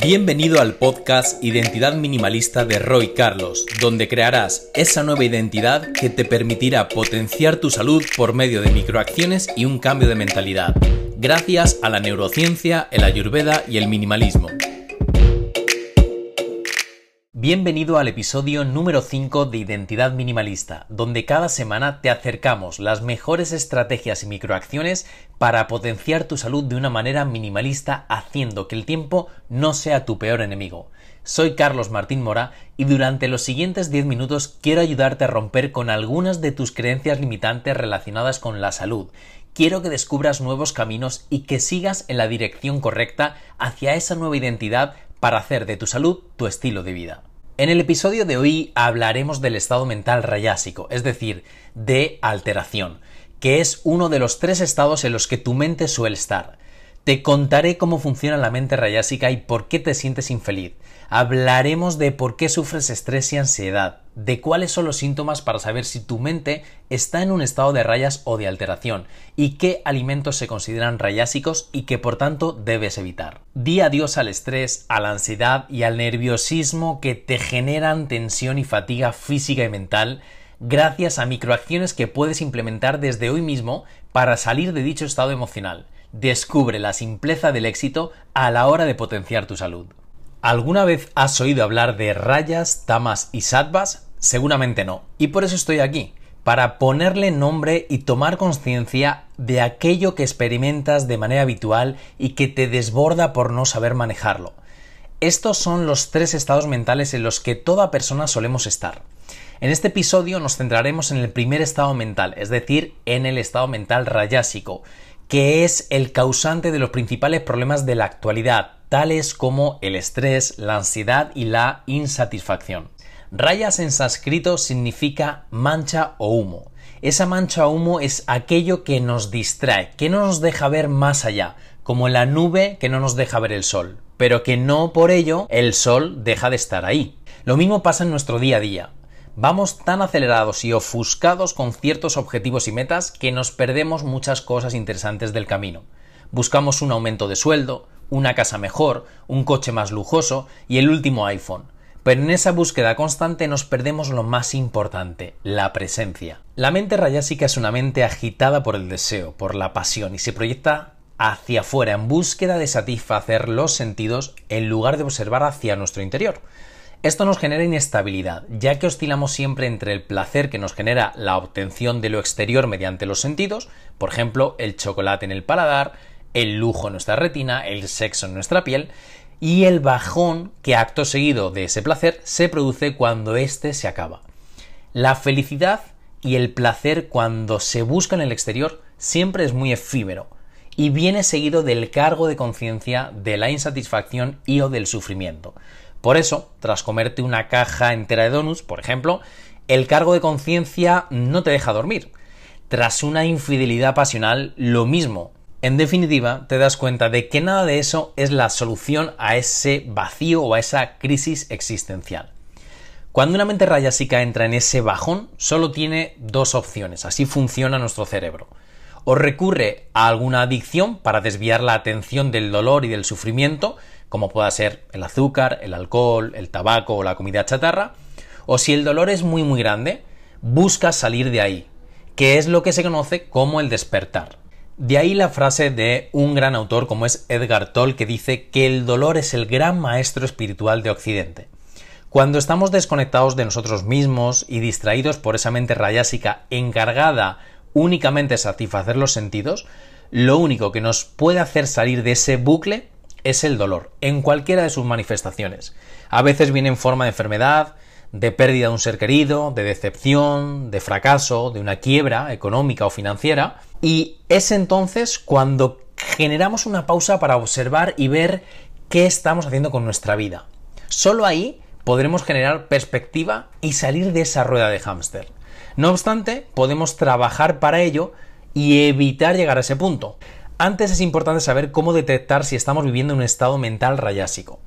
Bienvenido al podcast Identidad Minimalista de Roy Carlos, donde crearás esa nueva identidad que te permitirá potenciar tu salud por medio de microacciones y un cambio de mentalidad, gracias a la neurociencia, el ayurveda y el minimalismo. Bienvenido al episodio número 5 de Identidad Minimalista, donde cada semana te acercamos las mejores estrategias y microacciones para potenciar tu salud de una manera minimalista haciendo que el tiempo no sea tu peor enemigo. Soy Carlos Martín Mora y durante los siguientes 10 minutos quiero ayudarte a romper con algunas de tus creencias limitantes relacionadas con la salud. Quiero que descubras nuevos caminos y que sigas en la dirección correcta hacia esa nueva identidad para hacer de tu salud tu estilo de vida. En el episodio de hoy hablaremos del estado mental rayásico, es decir, de alteración, que es uno de los tres estados en los que tu mente suele estar. Te contaré cómo funciona la mente rayásica y por qué te sientes infeliz. Hablaremos de por qué sufres estrés y ansiedad, de cuáles son los síntomas para saber si tu mente está en un estado de rayas o de alteración, y qué alimentos se consideran rayásicos y que por tanto debes evitar. Di adiós al estrés, a la ansiedad y al nerviosismo que te generan tensión y fatiga física y mental gracias a microacciones que puedes implementar desde hoy mismo para salir de dicho estado emocional descubre la simpleza del éxito a la hora de potenciar tu salud. ¿Alguna vez has oído hablar de rayas, tamas y sattvas? Seguramente no. Y por eso estoy aquí, para ponerle nombre y tomar conciencia de aquello que experimentas de manera habitual y que te desborda por no saber manejarlo. Estos son los tres estados mentales en los que toda persona solemos estar. En este episodio nos centraremos en el primer estado mental, es decir, en el estado mental rayásico, que es el causante de los principales problemas de la actualidad, tales como el estrés, la ansiedad y la insatisfacción. Rayas en sánscrito significa mancha o humo. Esa mancha o humo es aquello que nos distrae, que no nos deja ver más allá, como la nube que no nos deja ver el sol, pero que no por ello el sol deja de estar ahí. Lo mismo pasa en nuestro día a día. Vamos tan acelerados y ofuscados con ciertos objetivos y metas que nos perdemos muchas cosas interesantes del camino. Buscamos un aumento de sueldo, una casa mejor, un coche más lujoso y el último iPhone. Pero en esa búsqueda constante nos perdemos lo más importante, la presencia. La mente rayásica es una mente agitada por el deseo, por la pasión y se proyecta hacia afuera en búsqueda de satisfacer los sentidos en lugar de observar hacia nuestro interior. Esto nos genera inestabilidad, ya que oscilamos siempre entre el placer que nos genera la obtención de lo exterior mediante los sentidos, por ejemplo, el chocolate en el paladar, el lujo en nuestra retina, el sexo en nuestra piel, y el bajón que acto seguido de ese placer se produce cuando éste se acaba. La felicidad y el placer cuando se busca en el exterior siempre es muy efímero y viene seguido del cargo de conciencia, de la insatisfacción y o del sufrimiento. Por eso, tras comerte una caja entera de donuts, por ejemplo, el cargo de conciencia no te deja dormir. Tras una infidelidad pasional, lo mismo. En definitiva, te das cuenta de que nada de eso es la solución a ese vacío o a esa crisis existencial. Cuando una mente rayásica entra en ese bajón, solo tiene dos opciones, así funciona nuestro cerebro. O recurre a alguna adicción para desviar la atención del dolor y del sufrimiento, como pueda ser el azúcar, el alcohol, el tabaco o la comida chatarra, o si el dolor es muy muy grande, busca salir de ahí, que es lo que se conoce como el despertar. De ahí la frase de un gran autor como es Edgar Toll que dice que el dolor es el gran maestro espiritual de Occidente. Cuando estamos desconectados de nosotros mismos y distraídos por esa mente rayásica encargada únicamente satisfacer los sentidos, lo único que nos puede hacer salir de ese bucle es el dolor, en cualquiera de sus manifestaciones. A veces viene en forma de enfermedad, de pérdida de un ser querido, de decepción, de fracaso, de una quiebra económica o financiera, y es entonces cuando generamos una pausa para observar y ver qué estamos haciendo con nuestra vida. Solo ahí podremos generar perspectiva y salir de esa rueda de hámster. No obstante, podemos trabajar para ello y evitar llegar a ese punto. Antes es importante saber cómo detectar si estamos viviendo un estado mental rayásico.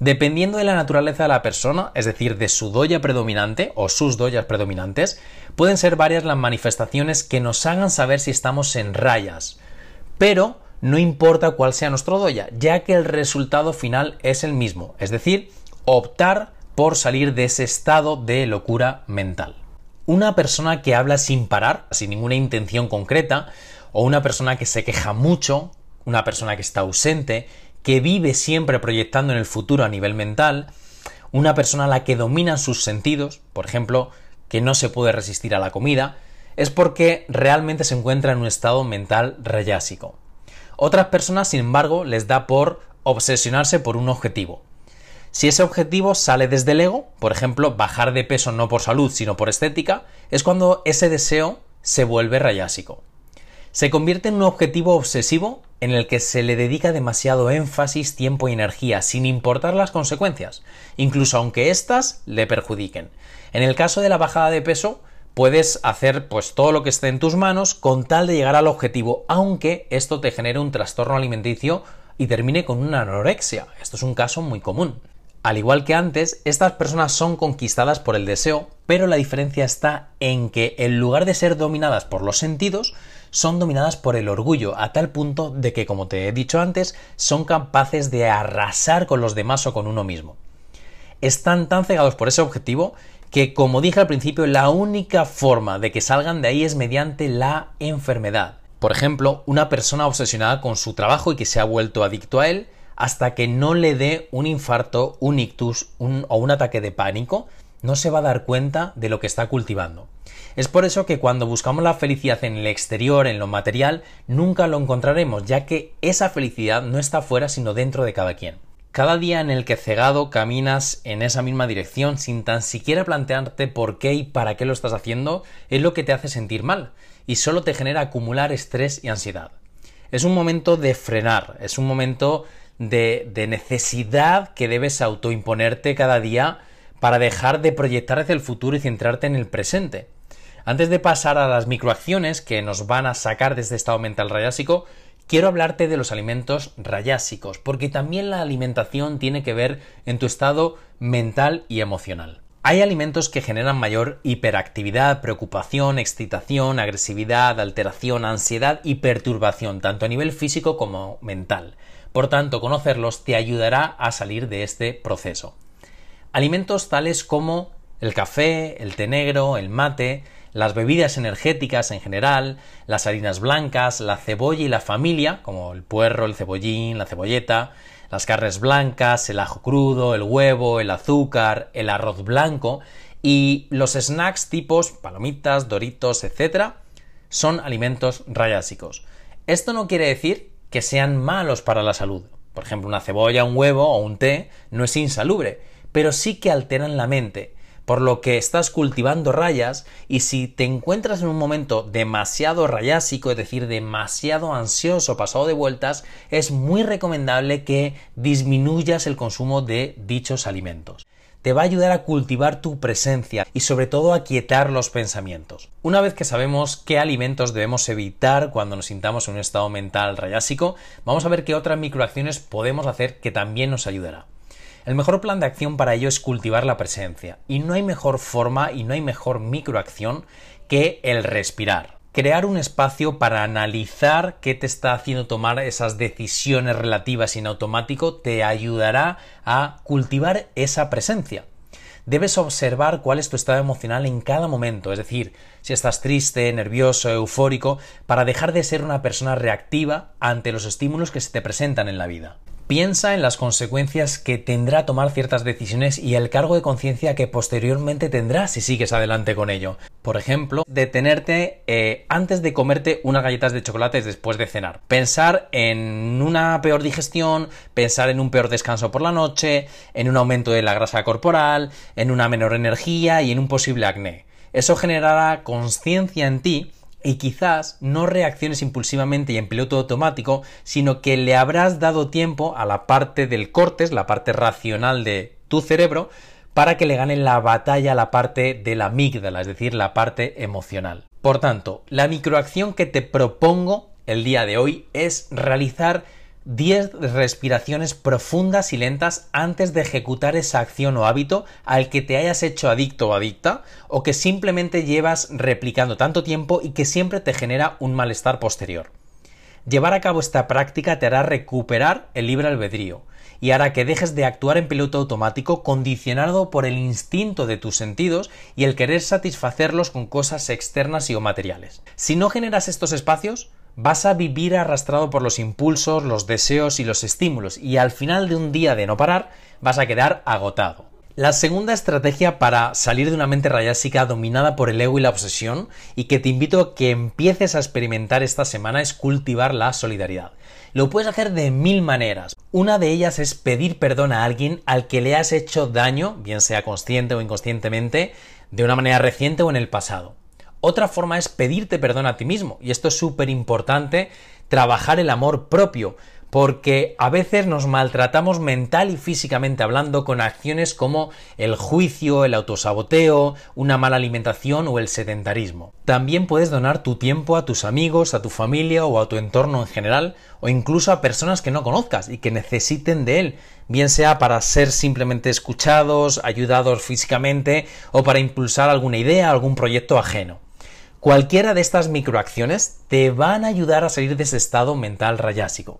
Dependiendo de la naturaleza de la persona, es decir, de su doya predominante o sus doyas predominantes, pueden ser varias las manifestaciones que nos hagan saber si estamos en rayas. Pero no importa cuál sea nuestro doya, ya que el resultado final es el mismo, es decir, optar por salir de ese estado de locura mental. Una persona que habla sin parar, sin ninguna intención concreta, o una persona que se queja mucho, una persona que está ausente, que vive siempre proyectando en el futuro a nivel mental, una persona a la que dominan sus sentidos, por ejemplo, que no se puede resistir a la comida, es porque realmente se encuentra en un estado mental rayásico. Otras personas, sin embargo, les da por obsesionarse por un objetivo. Si ese objetivo sale desde el ego, por ejemplo, bajar de peso no por salud, sino por estética, es cuando ese deseo se vuelve rayásico. Se convierte en un objetivo obsesivo en el que se le dedica demasiado énfasis, tiempo y energía, sin importar las consecuencias, incluso aunque éstas le perjudiquen. En el caso de la bajada de peso, puedes hacer pues todo lo que esté en tus manos con tal de llegar al objetivo, aunque esto te genere un trastorno alimenticio y termine con una anorexia. Esto es un caso muy común. Al igual que antes, estas personas son conquistadas por el deseo, pero la diferencia está en que en lugar de ser dominadas por los sentidos, son dominadas por el orgullo, a tal punto de que, como te he dicho antes, son capaces de arrasar con los demás o con uno mismo. Están tan cegados por ese objetivo que, como dije al principio, la única forma de que salgan de ahí es mediante la enfermedad. Por ejemplo, una persona obsesionada con su trabajo y que se ha vuelto adicto a él hasta que no le dé un infarto, un ictus o un ataque de pánico, no se va a dar cuenta de lo que está cultivando. Es por eso que cuando buscamos la felicidad en el exterior, en lo material, nunca lo encontraremos, ya que esa felicidad no está fuera sino dentro de cada quien. Cada día en el que cegado caminas en esa misma dirección sin tan siquiera plantearte por qué y para qué lo estás haciendo es lo que te hace sentir mal y solo te genera acumular estrés y ansiedad. Es un momento de frenar, es un momento de, necesidad que debes autoimponerte cada día para dejar de proyectar hacia el futuro y centrarte en el presente. Antes de pasar a las microacciones que nos van a sacar de este estado mental rayásico, quiero hablarte de los alimentos rayásicos, porque también la alimentación tiene que ver en tu estado mental y emocional. Hay alimentos que generan mayor hiperactividad, preocupación, excitación, agresividad, alteración, ansiedad y perturbación, tanto a nivel físico como mental. Por tanto, conocerlos te ayudará a salir de este proceso. Alimentos tales como el café, el té negro, el mate, las bebidas energéticas en general, las harinas blancas, la cebolla y la familia, como el puerro, el cebollín, la cebolleta, las carnes blancas, el ajo crudo, el huevo, el azúcar, el arroz blanco y los snacks tipos palomitas, doritos, etc. son alimentos rayásicos. Esto no quiere decir que sean malos para la salud. Por ejemplo, una cebolla, un huevo o un té no es insalubre, pero sí que alteran la mente por lo que estás cultivando rayas y si te encuentras en un momento demasiado rayásico, es decir, demasiado ansioso, pasado de vueltas, es muy recomendable que disminuyas el consumo de dichos alimentos te va a ayudar a cultivar tu presencia y sobre todo a quietar los pensamientos. Una vez que sabemos qué alimentos debemos evitar cuando nos sintamos en un estado mental rayásico, vamos a ver qué otras microacciones podemos hacer que también nos ayudará. El mejor plan de acción para ello es cultivar la presencia, y no hay mejor forma y no hay mejor microacción que el respirar. Crear un espacio para analizar qué te está haciendo tomar esas decisiones relativas en automático te ayudará a cultivar esa presencia. Debes observar cuál es tu estado emocional en cada momento, es decir, si estás triste, nervioso, eufórico, para dejar de ser una persona reactiva ante los estímulos que se te presentan en la vida. Piensa en las consecuencias que tendrá tomar ciertas decisiones y el cargo de conciencia que posteriormente tendrás si sigues adelante con ello. Por ejemplo, detenerte eh, antes de comerte unas galletas de chocolate después de cenar. Pensar en una peor digestión, pensar en un peor descanso por la noche, en un aumento de la grasa corporal, en una menor energía y en un posible acné. Eso generará conciencia en ti y quizás no reacciones impulsivamente y en piloto automático, sino que le habrás dado tiempo a la parte del cortes, la parte racional de tu cerebro, para que le gane la batalla a la parte de la amígdala, es decir, la parte emocional. Por tanto, la microacción que te propongo el día de hoy es realizar 10 respiraciones profundas y lentas antes de ejecutar esa acción o hábito al que te hayas hecho adicto o adicta o que simplemente llevas replicando tanto tiempo y que siempre te genera un malestar posterior. Llevar a cabo esta práctica te hará recuperar el libre albedrío y hará que dejes de actuar en piloto automático condicionado por el instinto de tus sentidos y el querer satisfacerlos con cosas externas y o materiales. Si no generas estos espacios, vas a vivir arrastrado por los impulsos, los deseos y los estímulos y al final de un día de no parar vas a quedar agotado. La segunda estrategia para salir de una mente rayásica dominada por el ego y la obsesión y que te invito a que empieces a experimentar esta semana es cultivar la solidaridad. Lo puedes hacer de mil maneras. Una de ellas es pedir perdón a alguien al que le has hecho daño, bien sea consciente o inconscientemente, de una manera reciente o en el pasado. Otra forma es pedirte perdón a ti mismo, y esto es súper importante, trabajar el amor propio porque a veces nos maltratamos mental y físicamente hablando con acciones como el juicio, el autosaboteo, una mala alimentación o el sedentarismo. También puedes donar tu tiempo a tus amigos, a tu familia o a tu entorno en general, o incluso a personas que no conozcas y que necesiten de él, bien sea para ser simplemente escuchados, ayudados físicamente o para impulsar alguna idea, algún proyecto ajeno. Cualquiera de estas microacciones te van a ayudar a salir de ese estado mental rayásico.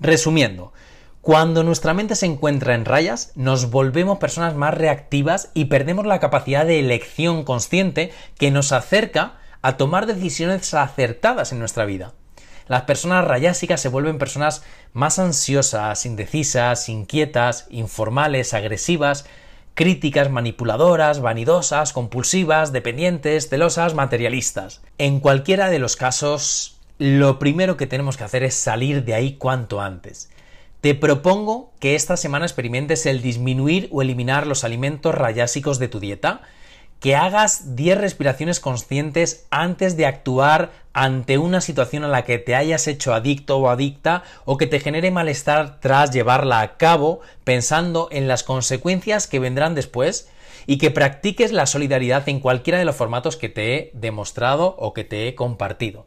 Resumiendo, cuando nuestra mente se encuentra en rayas, nos volvemos personas más reactivas y perdemos la capacidad de elección consciente que nos acerca a tomar decisiones acertadas en nuestra vida. Las personas rayásicas se vuelven personas más ansiosas, indecisas, inquietas, informales, agresivas, críticas, manipuladoras, vanidosas, compulsivas, dependientes, celosas, materialistas. En cualquiera de los casos, lo primero que tenemos que hacer es salir de ahí cuanto antes. Te propongo que esta semana experimentes el disminuir o eliminar los alimentos rayásicos de tu dieta, que hagas 10 respiraciones conscientes antes de actuar ante una situación a la que te hayas hecho adicto o adicta o que te genere malestar tras llevarla a cabo pensando en las consecuencias que vendrán después y que practiques la solidaridad en cualquiera de los formatos que te he demostrado o que te he compartido.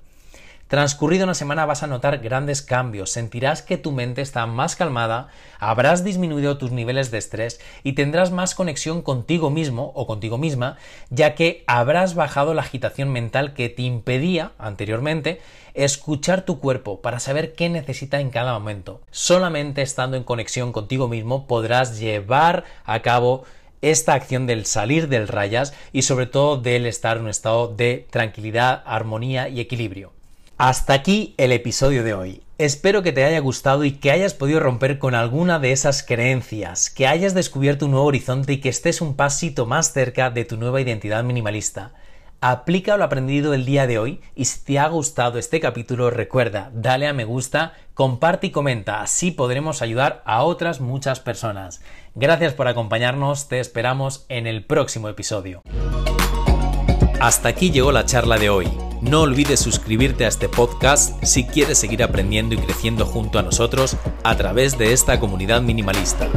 Transcurrido una semana vas a notar grandes cambios, sentirás que tu mente está más calmada, habrás disminuido tus niveles de estrés y tendrás más conexión contigo mismo o contigo misma, ya que habrás bajado la agitación mental que te impedía anteriormente escuchar tu cuerpo para saber qué necesita en cada momento. Solamente estando en conexión contigo mismo podrás llevar a cabo esta acción del salir del rayas y sobre todo del estar en un estado de tranquilidad, armonía y equilibrio. Hasta aquí el episodio de hoy. Espero que te haya gustado y que hayas podido romper con alguna de esas creencias, que hayas descubierto un nuevo horizonte y que estés un pasito más cerca de tu nueva identidad minimalista. Aplica lo aprendido el día de hoy y si te ha gustado este capítulo recuerda, dale a me gusta, comparte y comenta, así podremos ayudar a otras muchas personas. Gracias por acompañarnos, te esperamos en el próximo episodio. Hasta aquí llegó la charla de hoy. No olvides suscribirte a este podcast si quieres seguir aprendiendo y creciendo junto a nosotros a través de esta comunidad minimalista.